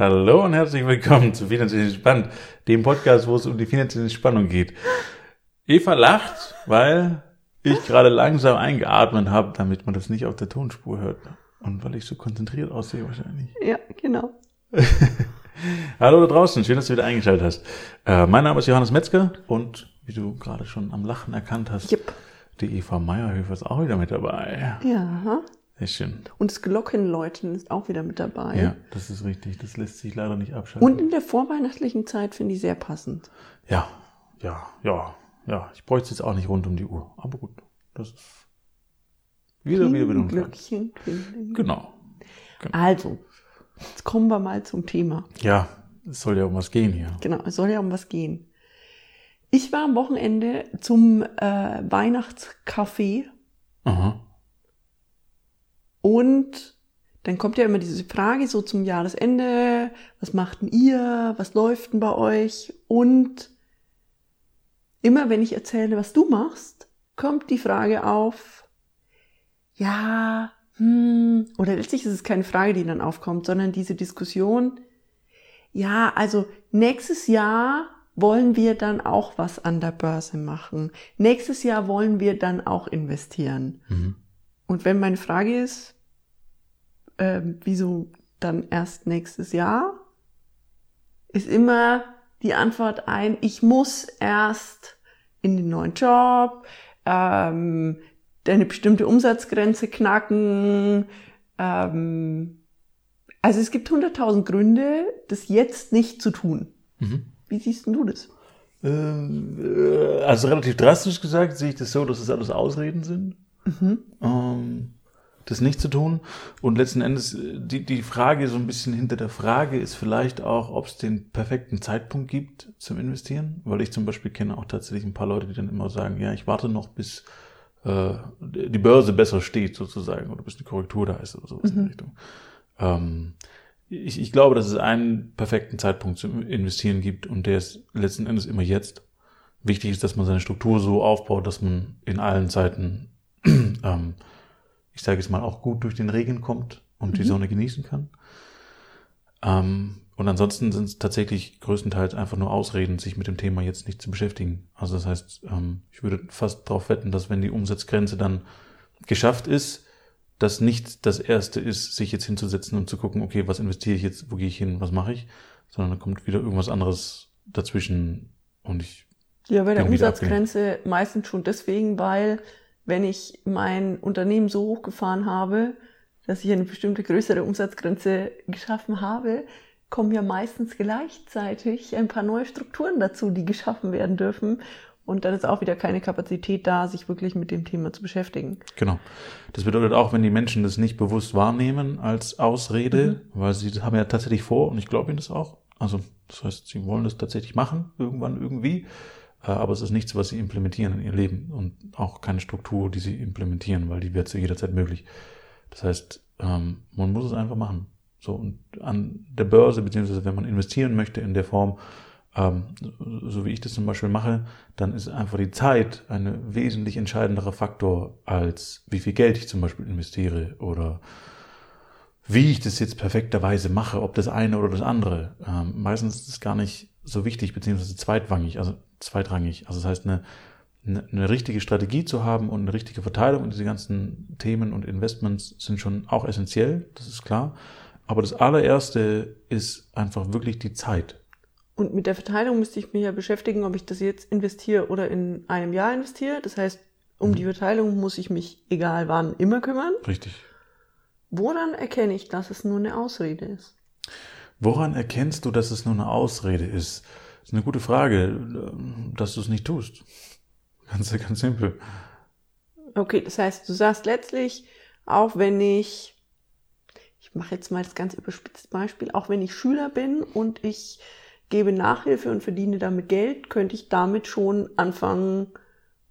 Hallo und herzlich willkommen zu Finanziell Entspannt, dem Podcast, wo es um die finanzielle Entspannung geht. Eva lacht, weil ich gerade langsam eingeatmet habe, damit man das nicht auf der Tonspur hört. Und weil ich so konzentriert aussehe wahrscheinlich. Ja, genau. Hallo da draußen, schön, dass du wieder eingeschaltet hast. Äh, mein Name ist Johannes Metzger und wie du gerade schon am Lachen erkannt hast, Yep. die Eva Meierhöfer ist auch wieder mit dabei. Ja. Sehr schön. Und das Glockenläuten ist auch wieder mit dabei. Ja, das ist richtig. Das lässt sich leider nicht abschalten. Und in der vorweihnachtlichen Zeit finde ich sehr passend. Ja, ja, ja, ja. Ich bräuchte es jetzt auch nicht rund um die Uhr. Aber gut, das ist wieder, wieder, wieder. Glöckchen, klingeln. Genau. Also, jetzt kommen wir mal zum Thema. Ja, es soll ja um was gehen hier. Genau, es soll ja um was gehen. Ich war am Wochenende zum äh, Weihnachtscafé Aha. Und dann kommt ja immer diese Frage so zum Jahresende, was macht denn ihr, was läuft denn bei euch? Und immer wenn ich erzähle, was du machst, kommt die Frage auf, ja, hm, oder letztlich ist es keine Frage, die dann aufkommt, sondern diese Diskussion, ja, also nächstes Jahr wollen wir dann auch was an der Börse machen. Nächstes Jahr wollen wir dann auch investieren. Mhm. Und wenn meine Frage ist, ähm, wieso dann erst nächstes Jahr, ist immer die Antwort ein, ich muss erst in den neuen Job, ähm, eine bestimmte Umsatzgrenze knacken. Ähm, also es gibt hunderttausend Gründe, das jetzt nicht zu tun. Mhm. Wie siehst du das? Ähm, äh, Also relativ drastisch gesagt sehe ich das so, dass es alles Ausreden sind, ähm, das nicht zu tun. Und letzten Endes, äh, die, die Frage so ein bisschen hinter der Frage ist vielleicht auch, ob es den perfekten Zeitpunkt gibt zum Investieren. Weil ich zum Beispiel kenne auch tatsächlich ein paar Leute, die dann immer sagen, ja, ich warte noch, bis äh, die Börse besser steht sozusagen oder bis eine Korrektur da ist oder sowas in die Richtung. Ähm, ich, ich glaube, dass es einen perfekten Zeitpunkt zum Investieren gibt und der ist letzten Endes immer jetzt. Wichtig ist, dass man seine Struktur so aufbaut, dass man in allen Zeiten, ähm, ich sage jetzt mal, auch gut durch den Regen kommt und die Sonne genießen kann. Ähm, und ansonsten sind es tatsächlich größtenteils einfach nur Ausreden, sich mit dem Thema jetzt nicht zu beschäftigen. Also das heißt, ähm, ich würde fast darauf wetten, dass wenn die Umsatzgrenze dann geschafft ist, das nicht das erste ist, sich jetzt hinzusetzen und zu gucken, okay, was investiere ich jetzt, wo gehe ich hin, was mache ich, sondern dann kommt wieder irgendwas anderes dazwischen und ich, Ja, bei der Umsatzgrenze meistens schon deswegen, weil wenn ich mein Unternehmen so hochgefahren habe, dass ich eine bestimmte größere Umsatzgrenze geschaffen habe, kommen ja meistens gleichzeitig ein paar neue Strukturen dazu, die geschaffen werden dürfen. Und dann ist auch wieder keine Kapazität da, sich wirklich mit dem Thema zu beschäftigen. genau. Das bedeutet auch, wenn die Menschen das nicht bewusst wahrnehmen als Ausrede, weil sie das haben ja tatsächlich vor und ich glaube ihnen das auch. Also das heißt, sie wollen das tatsächlich machen, irgendwann irgendwie, aber es ist nichts, was sie implementieren in ihr Leben und auch keine Struktur, die sie implementieren, weil die wird zu jeder Zeit möglich. Das heißt, ähm, man muss es einfach machen. So und an der Börse, beziehungsweise wenn man investieren möchte in der Form, ähm, so wie ich das zum Beispiel mache, dann ist einfach die Zeit ein wesentlich entscheidenderer Faktor, als wie viel Geld ich zum Beispiel investiere oder wie ich das jetzt perfekterweise mache, ob das eine oder das andere. Ähm, meistens ist es gar nicht so wichtig, beziehungsweise zweitrangig, also zweitrangig. Also das heißt, eine, eine, eine richtige Strategie zu haben und eine richtige Verteilung und diese ganzen Themen und Investments sind schon auch essentiell, das ist klar. Aber das allererste ist einfach wirklich die Zeit. Und mit der Verteilung müsste ich mich ja beschäftigen, ob ich das jetzt investiere oder in einem Jahr investiere. Das heißt, um die Verteilung muss ich mich, egal wann, immer kümmern. Richtig. Woran erkenne ich, dass es nur eine Ausrede ist? Woran erkennst du, dass es nur eine Ausrede ist? Das ist eine gute Frage, dass du es nicht tust. Ganz, ganz simpel. Okay, das heißt, du sagst letztlich, auch wenn ich, ich mache jetzt mal das ganz überspitzte Beispiel, auch wenn ich Schüler bin und ich gebe Nachhilfe und verdiene damit Geld, könnte ich damit schon anfangen,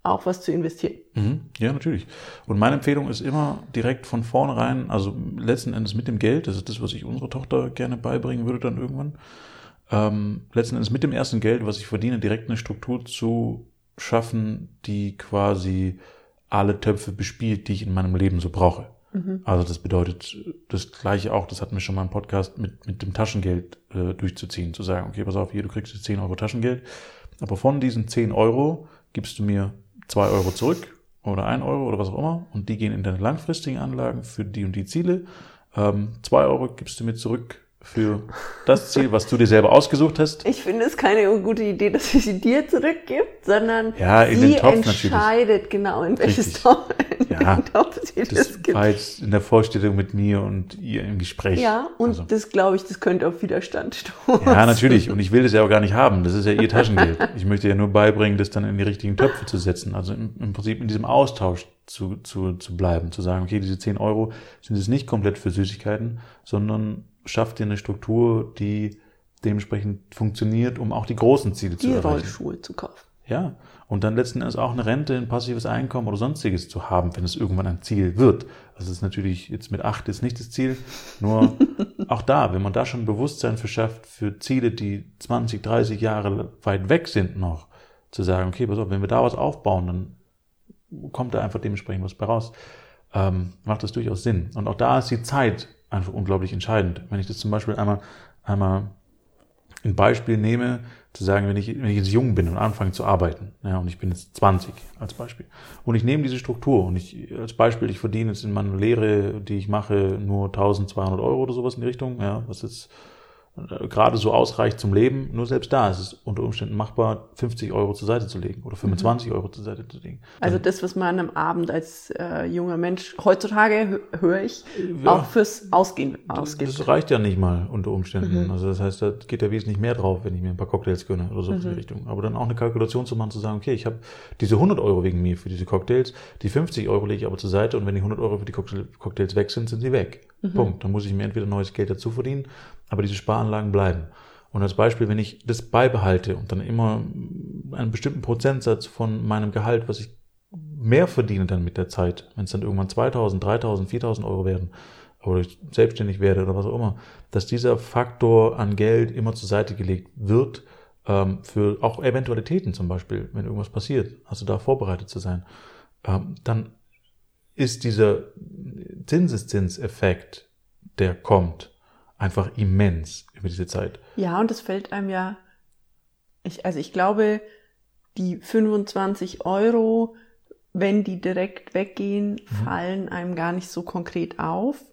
auch was zu investieren. Mhm, ja, natürlich. Und meine Empfehlung ist immer direkt von vornherein, also letzten Endes mit dem Geld, das ist das, was ich unserer Tochter gerne beibringen würde dann irgendwann, ähm, letzten Endes mit dem ersten Geld, was ich verdiene, direkt eine Struktur zu schaffen, die quasi alle Töpfe bespielt, die ich in meinem Leben so brauche. Mhm. Also das bedeutet das gleiche auch, das hatten wir schon mal im Podcast, mit, mit dem Taschengeld äh, durchzuziehen, zu sagen, okay, pass auf, hier, du kriegst jetzt 10 Euro Taschengeld, aber von diesen 10 Euro gibst du mir 2 Euro zurück oder 1 Euro oder was auch immer und die gehen in deine langfristigen Anlagen für die und die Ziele. Ähm, 2 Euro gibst du mir zurück für das Ziel, was du dir selber ausgesucht hast. Ich finde es keine gute Idee, dass sie sie dir zurückgibt, sondern ja, sie entscheidet natürlich. genau, in welches Topf, ja, Topf sie das, das gibt. War jetzt in der Vorstellung mit mir und ihr im Gespräch. Ja, und also. das glaube ich, das könnte auf Widerstand stoßen. Ja, natürlich. Und ich will das ja auch gar nicht haben. Das ist ja ihr Taschengeld. Ich möchte ja nur beibringen, das dann in die richtigen Töpfe zu setzen. Also im, im Prinzip in diesem Austausch zu, zu, zu bleiben, zu sagen, okay, diese 10 Euro sind es nicht komplett für Süßigkeiten, sondern schafft dir eine Struktur, die dementsprechend funktioniert, um auch die großen Ziele die zu erreichen. Die Rollschuhe zu kaufen. Ja, und dann letzten Endes auch eine Rente, ein passives Einkommen oder sonstiges zu haben, wenn es irgendwann ein Ziel wird. Das ist natürlich jetzt mit acht ist nicht das Ziel, nur auch da, wenn man da schon Bewusstsein verschafft für Ziele, die 20, 30 Jahre weit weg sind noch, zu sagen, okay, pass auf, wenn wir da was aufbauen, dann kommt da einfach dementsprechend was bei raus, ähm, macht das durchaus Sinn. Und auch da ist die Zeit einfach unglaublich entscheidend. Wenn ich das zum Beispiel einmal, einmal ein Beispiel nehme, zu sagen, wenn ich, wenn ich jetzt jung bin und anfange zu arbeiten, ja, und ich bin jetzt 20 als Beispiel, und ich nehme diese Struktur und ich, als Beispiel, ich verdiene jetzt in meiner Lehre, die ich mache, nur 1200 Euro oder sowas in die Richtung, ja, was jetzt gerade so ausreicht zum Leben. Nur selbst da ist es unter Umständen machbar, 50 Euro zur Seite zu legen oder 25 mhm. Euro zur Seite zu legen. Also das, was man am Abend als äh, junger Mensch heutzutage höre ich, ja, auch fürs Ausgehen ausgibt. Das reicht ja nicht mal unter Umständen. Mhm. Also das heißt, da geht ja wesentlich mehr drauf, wenn ich mir ein paar Cocktails gönne oder so mhm. in die mhm. Richtung. Aber dann auch eine Kalkulation zu machen, zu sagen, okay, ich habe diese 100 Euro wegen mir für diese Cocktails, die 50 Euro lege ich aber zur Seite und wenn die 100 Euro für die Cocktails weg sind, sind sie weg. Mhm. Punkt. Dann muss ich mir entweder neues Geld dazu verdienen, aber diese Sparanlagen bleiben. Und als Beispiel, wenn ich das beibehalte und dann immer einen bestimmten Prozentsatz von meinem Gehalt, was ich mehr verdiene dann mit der Zeit, wenn es dann irgendwann 2000, 3000, 4000 Euro werden, oder ich selbstständig werde oder was auch immer, dass dieser Faktor an Geld immer zur Seite gelegt wird, ähm, für auch Eventualitäten zum Beispiel, wenn irgendwas passiert, also da vorbereitet zu sein, ähm, dann ist dieser Zinseszinseffekt, der kommt, einfach immens über diese Zeit. Ja, und das fällt einem ja, ich, also ich glaube, die 25 Euro, wenn die direkt weggehen, mhm. fallen einem gar nicht so konkret auf.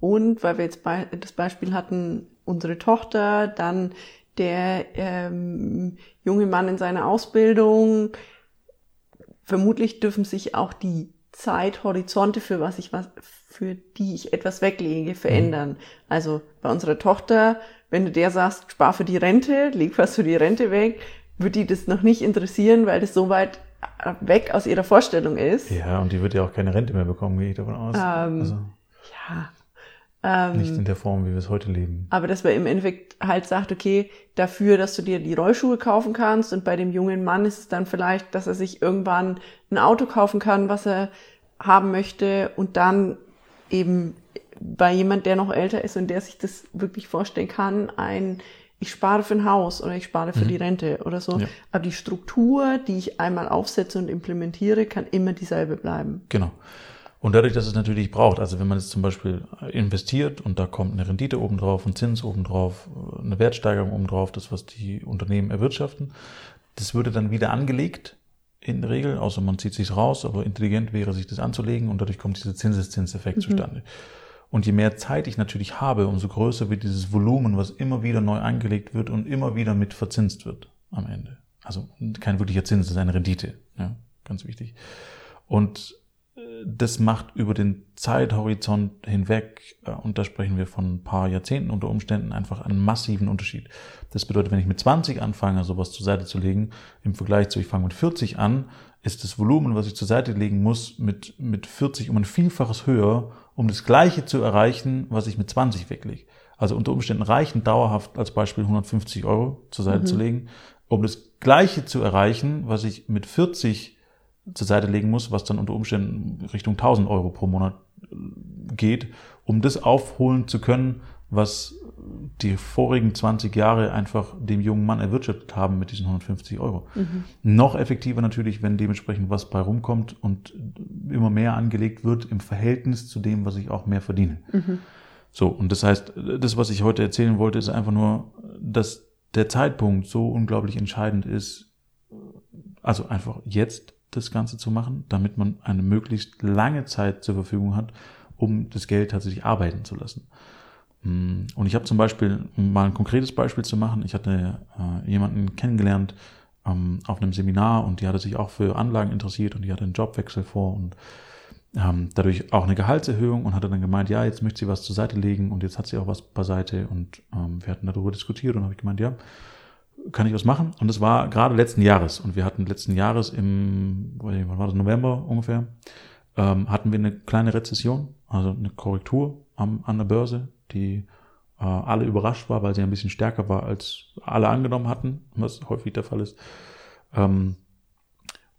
Und weil wir jetzt bei, das Beispiel hatten, unsere Tochter, dann der ähm, junge Mann in seiner Ausbildung, vermutlich dürfen sich auch die Zeithorizonte, für was ich was, für die ich etwas weglege, verändern. Mhm. Also bei unserer Tochter, wenn du der sagst, spar für die Rente, leg was für die Rente weg, wird die das noch nicht interessieren, weil das so weit weg aus ihrer Vorstellung ist. Ja, und die wird ja auch keine Rente mehr bekommen, gehe ich davon aus. Ähm, also. Ja, ähm, Nicht in der Form, wie wir es heute leben. Aber dass man im Endeffekt halt sagt, okay, dafür, dass du dir die Rollschuhe kaufen kannst und bei dem jungen Mann ist es dann vielleicht, dass er sich irgendwann ein Auto kaufen kann, was er haben möchte und dann eben bei jemand, der noch älter ist und der sich das wirklich vorstellen kann, ein ich spare für ein Haus oder ich spare für mhm. die Rente oder so. Ja. Aber die Struktur, die ich einmal aufsetze und implementiere, kann immer dieselbe bleiben. Genau. Und dadurch, dass es natürlich braucht, also wenn man jetzt zum Beispiel investiert und da kommt eine Rendite obendrauf, ein Zins obendrauf, eine Wertsteigerung obendrauf, das, was die Unternehmen erwirtschaften, das würde dann wieder angelegt in der Regel, außer man zieht sich raus, aber intelligent wäre, sich das anzulegen und dadurch kommt dieser Zinseszinseffekt mhm. zustande. Und je mehr Zeit ich natürlich habe, umso größer wird dieses Volumen, was immer wieder neu angelegt wird und immer wieder mit verzinst wird am Ende. Also kein wirklicher Zins, das ist eine Rendite, ja, ganz wichtig. Und das macht über den Zeithorizont hinweg, äh, und da sprechen wir von ein paar Jahrzehnten unter Umständen, einfach einen massiven Unterschied. Das bedeutet, wenn ich mit 20 anfange, sowas zur Seite zu legen, im Vergleich zu, ich fange mit 40 an, ist das Volumen, was ich zur Seite legen muss, mit, mit 40 um ein Vielfaches höher, um das Gleiche zu erreichen, was ich mit 20 weglege. Also unter Umständen reichen dauerhaft als Beispiel 150 Euro zur Seite mhm. zu legen, um das Gleiche zu erreichen, was ich mit 40 zur Seite legen muss, was dann unter Umständen Richtung 1000 Euro pro Monat äh, geht, um das aufholen zu können, was die vorigen 20 Jahre einfach dem jungen Mann erwirtschaftet haben mit diesen 150 Euro. Mhm. Noch effektiver natürlich, wenn dementsprechend was bei rumkommt und immer mehr angelegt wird im Verhältnis zu dem, was ich auch mehr verdiene. Mhm. So, und das heißt, das, was ich heute erzählen wollte, ist einfach nur, dass der Zeitpunkt so unglaublich entscheidend ist, also einfach jetzt das Ganze zu machen, damit man eine möglichst lange Zeit zur Verfügung hat, um das Geld tatsächlich arbeiten zu lassen. Mm, und ich habe zum Beispiel, um mal ein konkretes Beispiel zu machen, ich hatte äh, jemanden kennengelernt ähm, auf einem Seminar und die hatte sich auch für Anlagen interessiert und die hatte einen Jobwechsel vor und ähm, dadurch auch eine Gehaltserhöhung und hatte dann gemeint, ja, jetzt möchte sie was zur Seite legen und jetzt hat sie auch was beiseite und ähm, wir hatten darüber diskutiert und habe ich gemeint, ja, kann ich was machen? Und das war gerade letzten Jahres und wir hatten letzten Jahres im, wann war das, November ungefähr, ähm, hatten wir eine kleine Rezession, also eine Korrektur am, an der Börse, die äh, alle überrascht war, weil sie ein bisschen stärker war, als alle angenommen hatten, was häufig der Fall ist. Ähm,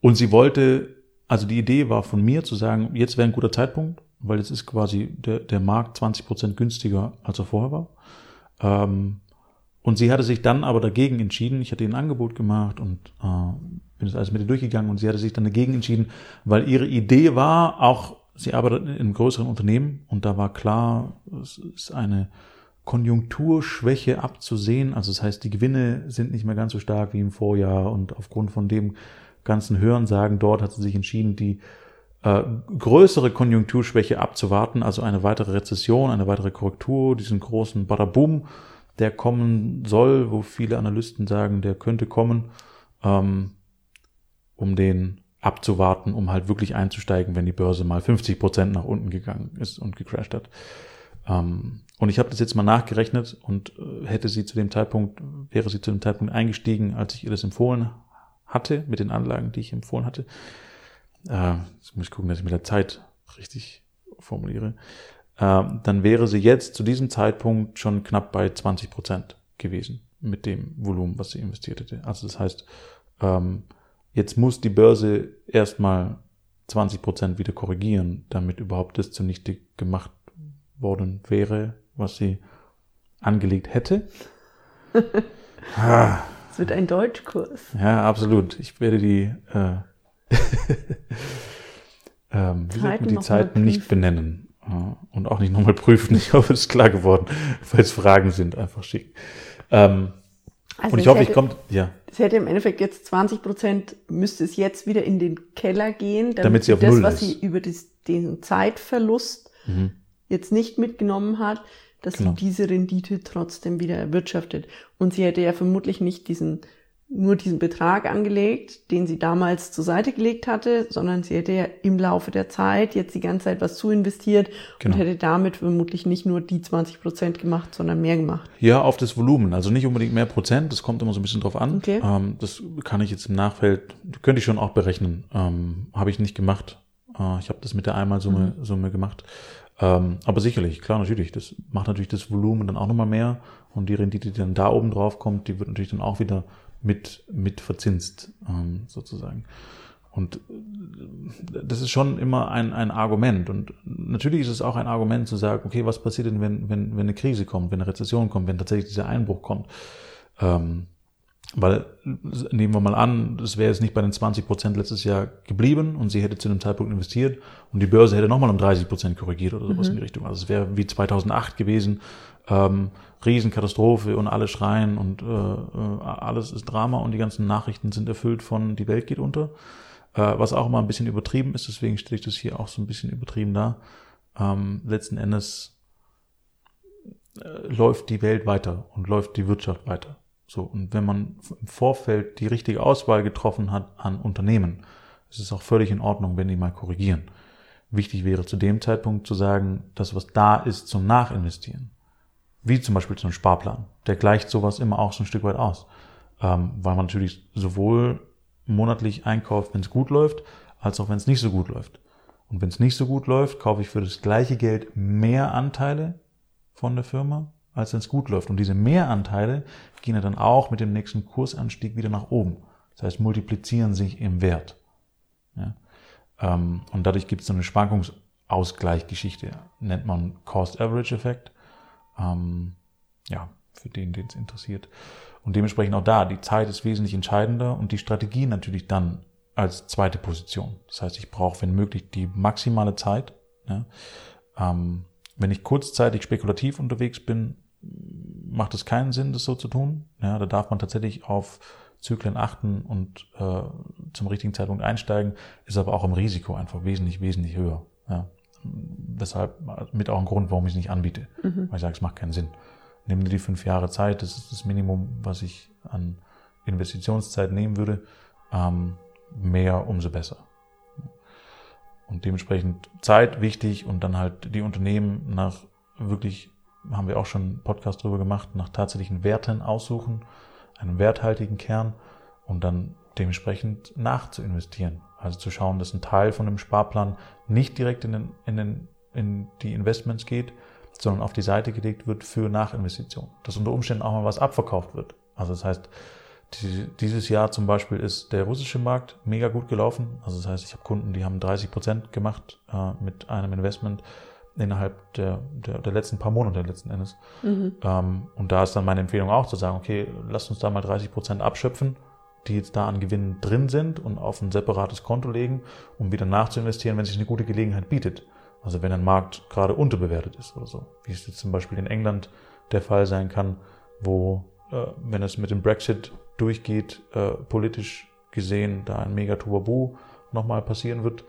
und sie wollte, also die Idee war von mir zu sagen, jetzt wäre ein guter Zeitpunkt, weil jetzt ist quasi der, der Markt 20 Prozent günstiger, als er vorher war. Ähm, und sie hatte sich dann aber dagegen entschieden. Ich hatte ihr ein Angebot gemacht und äh, bin das alles mit ihr durchgegangen und sie hatte sich dann dagegen entschieden, weil ihre Idee war, auch sie arbeitet in einem größeren Unternehmen und da war klar, es ist eine Konjunkturschwäche abzusehen. Also das heißt, die Gewinne sind nicht mehr ganz so stark wie im Vorjahr und aufgrund von dem ganzen Hörensagen dort hat sie sich entschieden, die äh, größere Konjunkturschwäche abzuwarten, also eine weitere Rezession, eine weitere Korrektur, diesen großen Badaboom der kommen soll, wo viele Analysten sagen, der könnte kommen, ähm, um den abzuwarten, um halt wirklich einzusteigen, wenn die Börse mal 50 Prozent nach unten gegangen ist und gecrashed hat. Ähm, und ich habe das jetzt mal nachgerechnet und äh, hätte sie zu dem Zeitpunkt, wäre sie zu dem Zeitpunkt eingestiegen, als ich ihr das empfohlen hatte, mit den Anlagen, die ich empfohlen hatte. Äh, jetzt muss ich gucken, dass ich mit der Zeit richtig formuliere. Ähm, dann wäre sie jetzt zu diesem Zeitpunkt schon knapp bei 20 Prozent gewesen mit dem Volumen, was sie investiert hätte. Also das heißt, ähm, jetzt muss die Börse erstmal 20 Prozent wieder korrigieren, damit überhaupt das zunichte gemacht worden wäre, was sie angelegt hätte. Es wird ein Deutschkurs. Ja, absolut. Ich werde die, äh, ähm, Zeiten, die Zeiten nicht benennen. Und auch nicht nochmal prüfen. Ich hoffe, es ist klar geworden. Falls Fragen sind, einfach schicken. Ähm, also und ich hoffe, hätte, ich kommt, ja. Es hätte im Endeffekt jetzt 20 Prozent, müsste es jetzt wieder in den Keller gehen, damit, damit sie auf das, Null was ist. sie über das, den Zeitverlust mhm. jetzt nicht mitgenommen hat, dass genau. sie diese Rendite trotzdem wieder erwirtschaftet. Und sie hätte ja vermutlich nicht diesen nur diesen Betrag angelegt, den sie damals zur Seite gelegt hatte, sondern sie hätte ja im Laufe der Zeit jetzt die ganze Zeit was zu investiert genau. und hätte damit vermutlich nicht nur die 20 Prozent gemacht, sondern mehr gemacht. Ja, auf das Volumen. Also nicht unbedingt mehr Prozent, das kommt immer so ein bisschen drauf an. Okay. Ähm, das kann ich jetzt im Nachfeld, könnte ich schon auch berechnen. Ähm, Habe ich nicht gemacht. Äh, ich habe das mit der Einmalsumme mhm. Summe gemacht. Ähm, aber sicherlich, klar, natürlich. Das macht natürlich das Volumen dann auch nochmal mehr. Und die Rendite, die dann da oben drauf kommt, die wird natürlich dann auch wieder mit, mit verzinst, ähm, sozusagen. Und äh, das ist schon immer ein, ein Argument. Und natürlich ist es auch ein Argument zu sagen, okay, was passiert denn, wenn, wenn, wenn eine Krise kommt, wenn eine Rezession kommt, wenn tatsächlich dieser Einbruch kommt? Ähm, weil, nehmen wir mal an, es wäre jetzt nicht bei den 20 Prozent letztes Jahr geblieben und sie hätte zu einem Zeitpunkt investiert und die Börse hätte nochmal um 30 Prozent korrigiert oder sowas mhm. in die Richtung. Also es wäre wie 2008 gewesen, ähm, Riesenkatastrophe und alle schreien und äh, äh, alles ist Drama und die ganzen Nachrichten sind erfüllt von die Welt geht unter. Äh, was auch immer ein bisschen übertrieben ist, deswegen stelle ich das hier auch so ein bisschen übertrieben da. Ähm, letzten Endes äh, läuft die Welt weiter und läuft die Wirtschaft weiter. So, und wenn man im Vorfeld die richtige Auswahl getroffen hat an Unternehmen, ist es auch völlig in Ordnung, wenn die mal korrigieren. Wichtig wäre zu dem Zeitpunkt zu sagen, das, was da ist, zum Nachinvestieren wie zum Beispiel ein Sparplan. Der gleicht sowas immer auch so ein Stück weit aus. Ähm, weil man natürlich sowohl monatlich einkauft, wenn es gut läuft, als auch wenn es nicht so gut läuft. Und wenn es nicht so gut läuft, kaufe ich für das gleiche Geld mehr Anteile von der Firma, als wenn es gut läuft. Und diese Mehranteile gehen ja dann auch mit dem nächsten Kursanstieg wieder nach oben. Das heißt, multiplizieren sich im Wert. Ja? Ähm, und dadurch gibt es so eine Schwankungsausgleichgeschichte, nennt man Cost-Average-Effekt. Ähm, ja, für den, den es interessiert. Und dementsprechend auch da, die Zeit ist wesentlich entscheidender und die Strategie natürlich dann als zweite Position. Das heißt, ich brauche, wenn möglich, die maximale Zeit. Ja. Ähm, wenn ich kurzzeitig spekulativ unterwegs bin, macht es keinen Sinn, das so zu tun. Ja, da darf man tatsächlich auf Zyklen achten und äh, zum richtigen Zeitpunkt einsteigen, ist aber auch im Risiko einfach wesentlich, wesentlich höher. Ja. Weshalb mit auch ein Grund, warum ich es nicht anbiete. Mhm. Weil ich sage, es macht keinen Sinn. Nimm dir die fünf Jahre Zeit, das ist das Minimum, was ich an Investitionszeit nehmen würde. Ähm, mehr, umso besser. Und dementsprechend Zeit wichtig und dann halt die Unternehmen nach wirklich, haben wir auch schon einen Podcast drüber gemacht, nach tatsächlichen Werten aussuchen, einen werthaltigen Kern und dann dementsprechend nachzuinvestieren. Also zu schauen, dass ein Teil von dem Sparplan nicht direkt in, den, in, den, in die Investments geht, sondern auf die Seite gelegt wird für Nachinvestitionen. Dass unter Umständen auch mal was abverkauft wird. Also das heißt, dieses Jahr zum Beispiel ist der russische Markt mega gut gelaufen. Also das heißt, ich habe Kunden, die haben 30 Prozent gemacht äh, mit einem Investment innerhalb der, der, der, letzten paar Monate letzten Endes. Mhm. Ähm, und da ist dann meine Empfehlung auch zu sagen, okay, lasst uns da mal 30 Prozent abschöpfen, die jetzt da an Gewinnen drin sind und auf ein separates Konto legen, um wieder nachzuinvestieren, wenn sich eine gute Gelegenheit bietet. Also wenn ein Markt gerade unterbewertet ist oder so, wie es jetzt zum Beispiel in England der Fall sein kann, wo, äh, wenn es mit dem Brexit durchgeht, äh, politisch gesehen da ein mega Tubabu nochmal passieren wird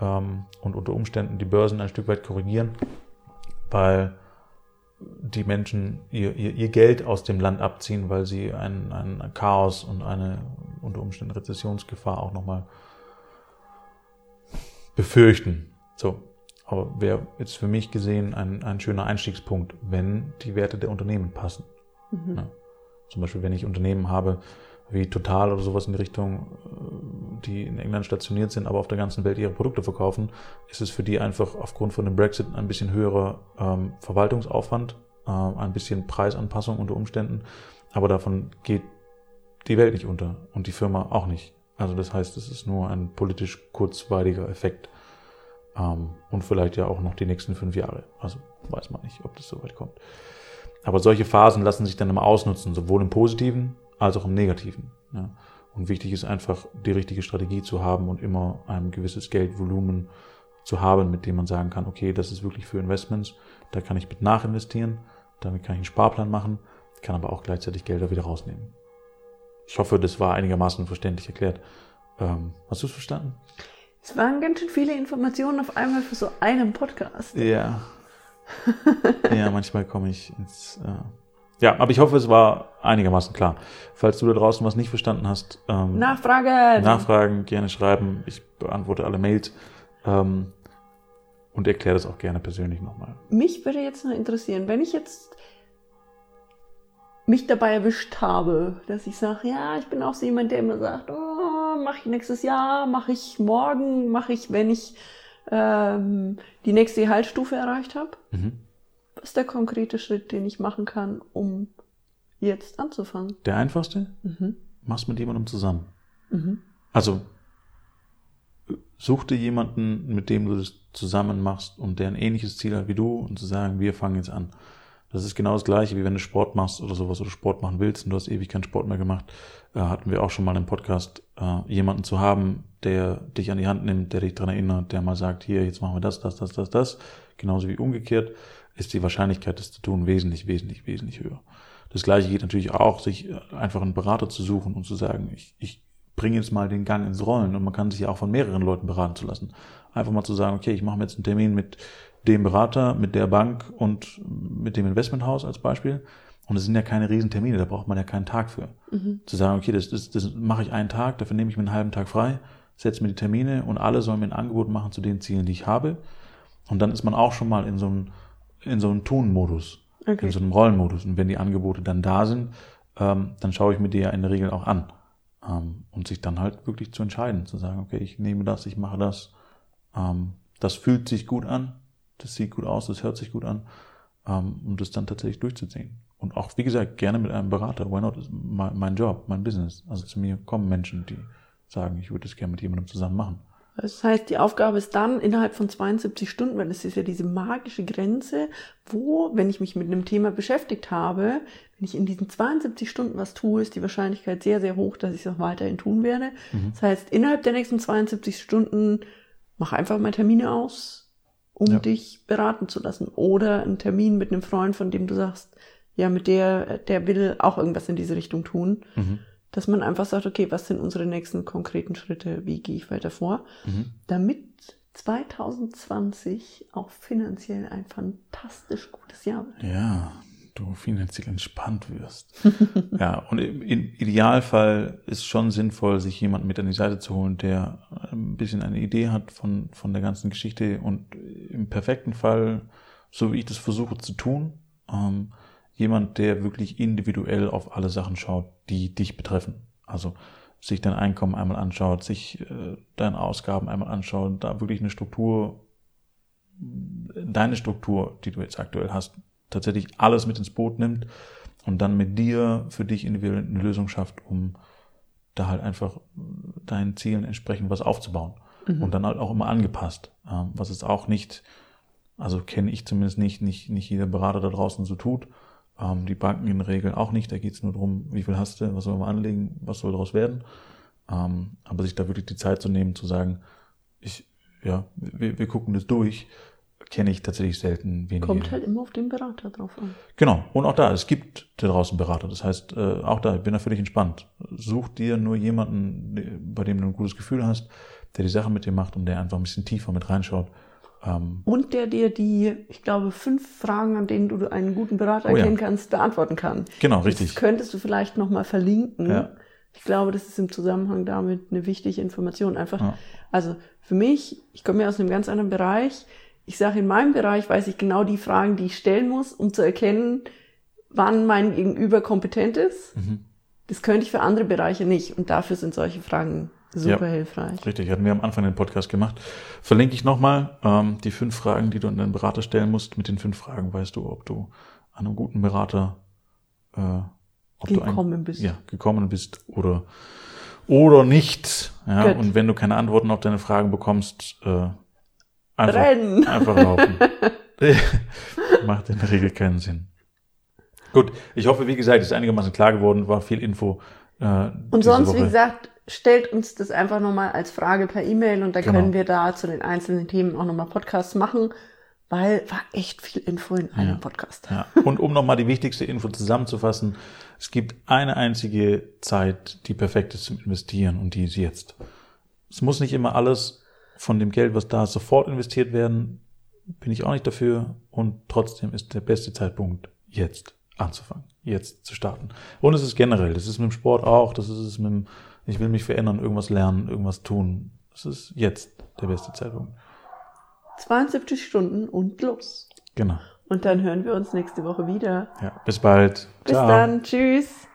ähm, und unter Umständen die Börsen ein Stück weit korrigieren, weil die Menschen ihr, ihr, ihr Geld aus dem Land abziehen, weil sie ein, ein Chaos und eine unter Umständen Rezessionsgefahr auch nochmal befürchten. So. Aber wäre jetzt für mich gesehen ein, ein schöner Einstiegspunkt, wenn die Werte der Unternehmen passen. Mhm. Ja. Zum Beispiel, wenn ich Unternehmen habe, wie Total oder sowas in die Richtung, äh, die in England stationiert sind, aber auf der ganzen Welt ihre Produkte verkaufen, ist es für die einfach aufgrund von dem Brexit ein bisschen höherer ähm, Verwaltungsaufwand, äh, ein bisschen Preisanpassung unter Umständen, aber davon geht die Welt nicht unter und die Firma auch nicht. Also das heißt, es ist nur ein politisch kurzweiliger Effekt ähm, und vielleicht ja auch noch die nächsten fünf Jahre. Also weiß man nicht, ob das so weit kommt. Aber solche Phasen lassen sich dann immer ausnutzen, sowohl im Positiven als auch im Negativen. Ja. Und wichtig ist einfach, die richtige Strategie zu haben und immer ein gewisses Geldvolumen zu haben, mit dem man sagen kann, okay, das ist wirklich für Investments, da kann ich mit nachinvestieren, damit kann ich einen Sparplan machen, kann aber auch gleichzeitig Gelder wieder rausnehmen. Ich hoffe, das war einigermaßen verständlich erklärt. Ähm, hast du es verstanden? Es waren ganz schön viele Informationen auf einmal für so einen Podcast. Ja, ja, manchmal komme ich ins. Äh ja, aber ich hoffe, es war einigermaßen klar. Falls du da draußen was nicht verstanden hast, ähm, Nachfragen. Nachfragen, gerne schreiben. Ich beantworte alle Mails ähm, und erkläre das auch gerne persönlich nochmal. Mich würde jetzt noch interessieren, wenn ich jetzt mich dabei erwischt habe, dass ich sage, ja, ich bin auch so jemand, der immer sagt, oh, mache ich nächstes Jahr, mache ich morgen, mache ich, wenn ich ähm, die nächste Gehaltsstufe erreicht habe. Mhm. Ist der konkrete Schritt, den ich machen kann, um jetzt anzufangen? Der einfachste? Mhm. Mach's mit jemandem zusammen. Mhm. Also such dir jemanden, mit dem du das zusammen machst und der ein ähnliches Ziel hat wie du und zu sagen, wir fangen jetzt an. Das ist genau das gleiche, wie wenn du Sport machst oder sowas oder Sport machen willst und du hast ewig keinen Sport mehr gemacht. Äh, hatten wir auch schon mal im Podcast, äh, jemanden zu haben, der dich an die Hand nimmt, der dich daran erinnert, der mal sagt, hier, jetzt machen wir das, das, das, das, das. Genauso wie umgekehrt ist die Wahrscheinlichkeit, das zu tun, wesentlich, wesentlich, wesentlich höher. Das gleiche geht natürlich auch, sich äh, einfach einen Berater zu suchen und zu sagen, ich, ich bringe jetzt mal den Gang ins Rollen und man kann sich ja auch von mehreren Leuten beraten zu lassen. Einfach mal zu sagen, okay, ich mache mir jetzt einen Termin mit dem Berater, mit der Bank und mit dem Investmenthaus als Beispiel. Und es sind ja keine Riesentermine, da braucht man ja keinen Tag für. Mhm. Zu sagen, okay, das, das, das mache ich einen Tag, dafür nehme ich mir einen halben Tag frei, setze mir die Termine und alle sollen mir ein Angebot machen zu den Zielen, die ich habe. Und dann ist man auch schon mal in so einem, in so einem Tun-Modus, okay. in so einem Rollenmodus. Und wenn die Angebote dann da sind, ähm, dann schaue ich mir die ja in der Regel auch an. Ähm, und sich dann halt wirklich zu entscheiden, zu sagen, okay, ich nehme das, ich mache das. Ähm, das fühlt sich gut an, das sieht gut aus, das hört sich gut an, ähm, um das dann tatsächlich durchzuziehen. Und auch, wie gesagt, gerne mit einem Berater. Why not? Das ist mein Job, mein Business. Also zu mir kommen Menschen, die sagen, ich würde das gerne mit jemandem zusammen machen. Das heißt, die Aufgabe ist dann innerhalb von 72 Stunden, weil es ist ja diese magische Grenze, wo, wenn ich mich mit einem Thema beschäftigt habe, wenn ich in diesen 72 Stunden was tue, ist die Wahrscheinlichkeit sehr, sehr hoch, dass ich es auch weiterhin tun werde. Mhm. Das heißt, innerhalb der nächsten 72 Stunden mach einfach mal Termine aus, um ja. dich beraten zu lassen. Oder einen Termin mit einem Freund, von dem du sagst, ja, mit der, der will auch irgendwas in diese Richtung tun. Mhm dass man einfach sagt, okay, was sind unsere nächsten konkreten Schritte, wie gehe ich weiter vor, mhm. damit 2020 auch finanziell ein fantastisch gutes Jahr wird. Ja, du finanziell entspannt wirst. ja, und im Idealfall ist schon sinnvoll, sich jemanden mit an die Seite zu holen, der ein bisschen eine Idee hat von, von der ganzen Geschichte und im perfekten Fall, so wie ich das versuche zu tun, ähm, jemand, der wirklich individuell auf alle Sachen schaut, die dich betreffen. Also sich dein Einkommen einmal anschaut, sich äh, deine Ausgaben einmal anschaut, da wirklich eine Struktur, deine Struktur, die du jetzt aktuell hast, tatsächlich alles mit ins Boot nimmt und dann mit dir für dich individuell eine Lösung schafft, um da halt einfach deinen Zielen entsprechend was aufzubauen. Mhm. Und dann halt auch immer angepasst. Ähm, was es auch nicht, also kenne ich zumindest nicht, nicht, nicht jeder Berater da draußen so tut ähm, die Banken in der Regel auch nicht. Da geht es nur darum, wie viel hast du, was soll man anlegen, was soll daraus werden. Ähm, aber sich da wirklich die Zeit zu nehmen, zu sagen, ich, ja, wir, wir gucken das durch, kenne ich tatsächlich selten wenige. Kommt halt immer auf den Berater drauf an. Genau. Und auch da, es gibt da draußen Berater. Das heißt, äh, auch da, ich bin da völlig entspannt. Such dir nur jemanden, bei dem du ein gutes Gefühl hast, der die Sache mit dir macht und der einfach ein bisschen tiefer mit reinschaut ähm, und der dir die, ich glaube, fünf Fragen, an denen du einen guten Berater oh, erkennen ja. kannst, beantworten kann. Genau, richtig. Das könntest du vielleicht nochmal verlinken. Ja. Ich glaube, das ist im Zusammenhang damit eine wichtige Information. Einfach, ja. also für mich, ich komme ja aus einem ganz anderen Bereich. Ich sage, in meinem Bereich weiß ich genau die Fragen, die ich stellen muss, um zu erkennen, wann mein Gegenüber kompetent ist. Mhm. Das könnte ich für andere Bereiche nicht. Und dafür sind solche Fragen Super ja, hilfreich. Richtig, hatten wir am Anfang den Podcast gemacht. Verlinke ich nochmal ähm, die fünf Fragen, die du an deinen Berater stellen musst. Mit den fünf Fragen weißt du, ob du an einem guten Berater äh, ob gekommen du ein, bist. Ja, gekommen bist oder oder nicht. Ja, und wenn du keine Antworten auf deine Fragen bekommst, äh, einfach, Rennen. einfach laufen. Macht in der Regel keinen Sinn. Gut, ich hoffe, wie gesagt, ist einigermaßen klar geworden, war viel Info. Äh, und sonst, Woche. wie gesagt, stellt uns das einfach nochmal als Frage per E-Mail und da genau. können wir da zu den einzelnen Themen auch nochmal Podcasts machen, weil war echt viel Info in einem ja. Podcast. Ja. Und um nochmal die wichtigste Info zusammenzufassen, es gibt eine einzige Zeit, die perfekt ist zum Investieren und die ist jetzt. Es muss nicht immer alles von dem Geld, was da ist, sofort investiert werden, bin ich auch nicht dafür und trotzdem ist der beste Zeitpunkt jetzt anzufangen, jetzt zu starten. Und es ist generell, das ist mit dem Sport auch, das ist es mit dem ich will mich verändern, irgendwas lernen, irgendwas tun. Das ist jetzt der beste Zeitpunkt. 72 Stunden und los. Genau. Und dann hören wir uns nächste Woche wieder. Ja, bis bald. Bis Ciao. dann. Tschüss.